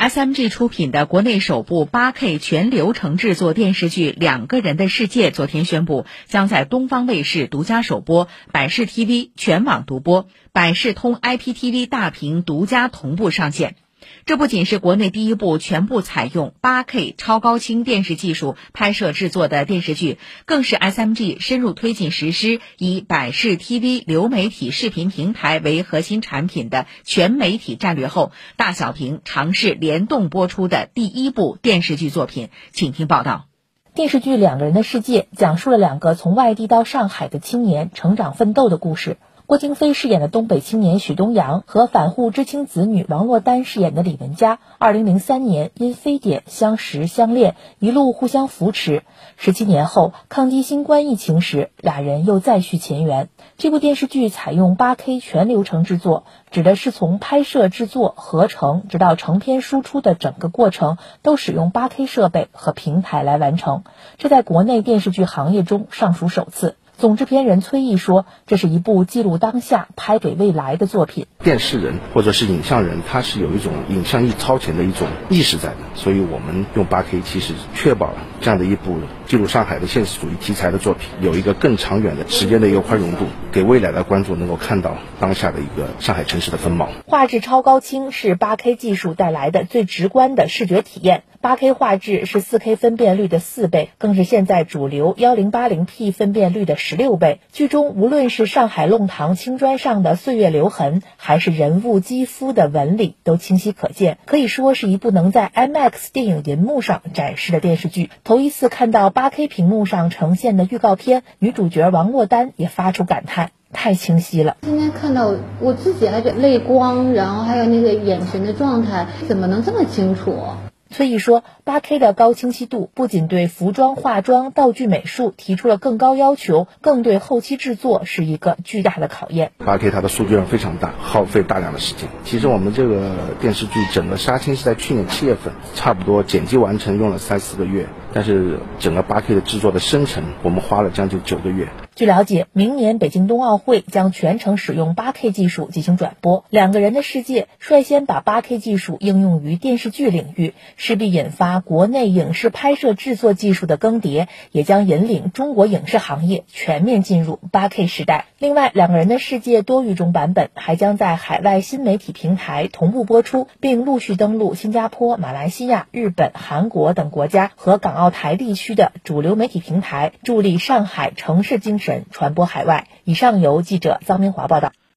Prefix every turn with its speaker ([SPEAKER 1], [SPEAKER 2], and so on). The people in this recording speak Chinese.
[SPEAKER 1] SMG 出品的国内首部 8K 全流程制作电视剧《两个人的世界》昨天宣布，将在东方卫视独家首播，百视 TV 全网独播，百视通 IPTV 大屏独家同步上线。这不仅是国内第一部全部采用 8K 超高清电视技术拍摄制作的电视剧，更是 SMG 深入推进实施以百视 TV 流媒体视频平台为核心产品的全媒体战略后，大小屏尝试联动播出的第一部电视剧作品。请听报道。
[SPEAKER 2] 电视剧《两个人的世界》讲述了两个从外地到上海的青年成长奋斗的故事。郭京飞饰演的东北青年许东阳和反沪知青子女王珞丹饰演的李文佳，二零零三年因非典相识相恋，一路互相扶持。十七年后抗击新冠疫情时，俩人又再续前缘。这部电视剧采用八 K 全流程制作，指的是从拍摄、制作、合成，直到成片输出的整个过程，都使用八 K 设备和平台来完成。这在国内电视剧行业中尚属首次。总制片人崔毅说：“这是一部记录当下、拍给未来的作品。
[SPEAKER 3] 电视人或者是影像人，他是有一种影像意超前的一种意识在的，所以我们用八 K，其实确保了这样的一部记录上海的现实主义题材的作品，有一个更长远的时间的一个宽容度，给未来的观众能够看到当下的一个上海城市的风貌。
[SPEAKER 2] 画质超高清是八 K 技术带来的最直观的视觉体验。八 K 画质是四 K 分辨率的四倍，更是现在主流幺零八零 P 分辨率的十六倍。剧中无论是上海弄堂青砖上的岁月留痕，还是人物肌肤的纹理，都清晰可见，可以说是一部能在 IMAX 电影银幕上展示的电视剧。头一次看到八 K 屏幕上呈现的预告片，女主角王珞丹也发出感叹：太清晰了。
[SPEAKER 4] 今天看到我自己还是泪光，然后还有那个眼神的状态，怎么能这么清楚？
[SPEAKER 2] 所以说，8K 的高清晰度不仅对服装、化妆、道具、美术提出了更高要求，更对后期制作是一个巨大的考验。
[SPEAKER 3] 8K 它的数据量非常大，耗费大量的时间。其实我们这个电视剧整个杀青是在去年七月份，差不多剪辑完成用了三四个月，但是整个 8K 的制作的生成，我们花了将近九个月。
[SPEAKER 2] 据了解，明年北京冬奥会将全程使用 8K 技术进行转播。两个人的世界率先把 8K 技术应用于电视剧领域，势必引发国内影视拍摄制作技术的更迭，也将引领中国影视行业全面进入 8K 时代。另外，两个人的世界多语种版本还将在海外新媒体平台同步播出，并陆续登陆新加坡、马来西亚、日本、韩国等国家和港澳台地区的主流媒体平台，助力上海城市精神。传播海外。以上由记者臧明华报道。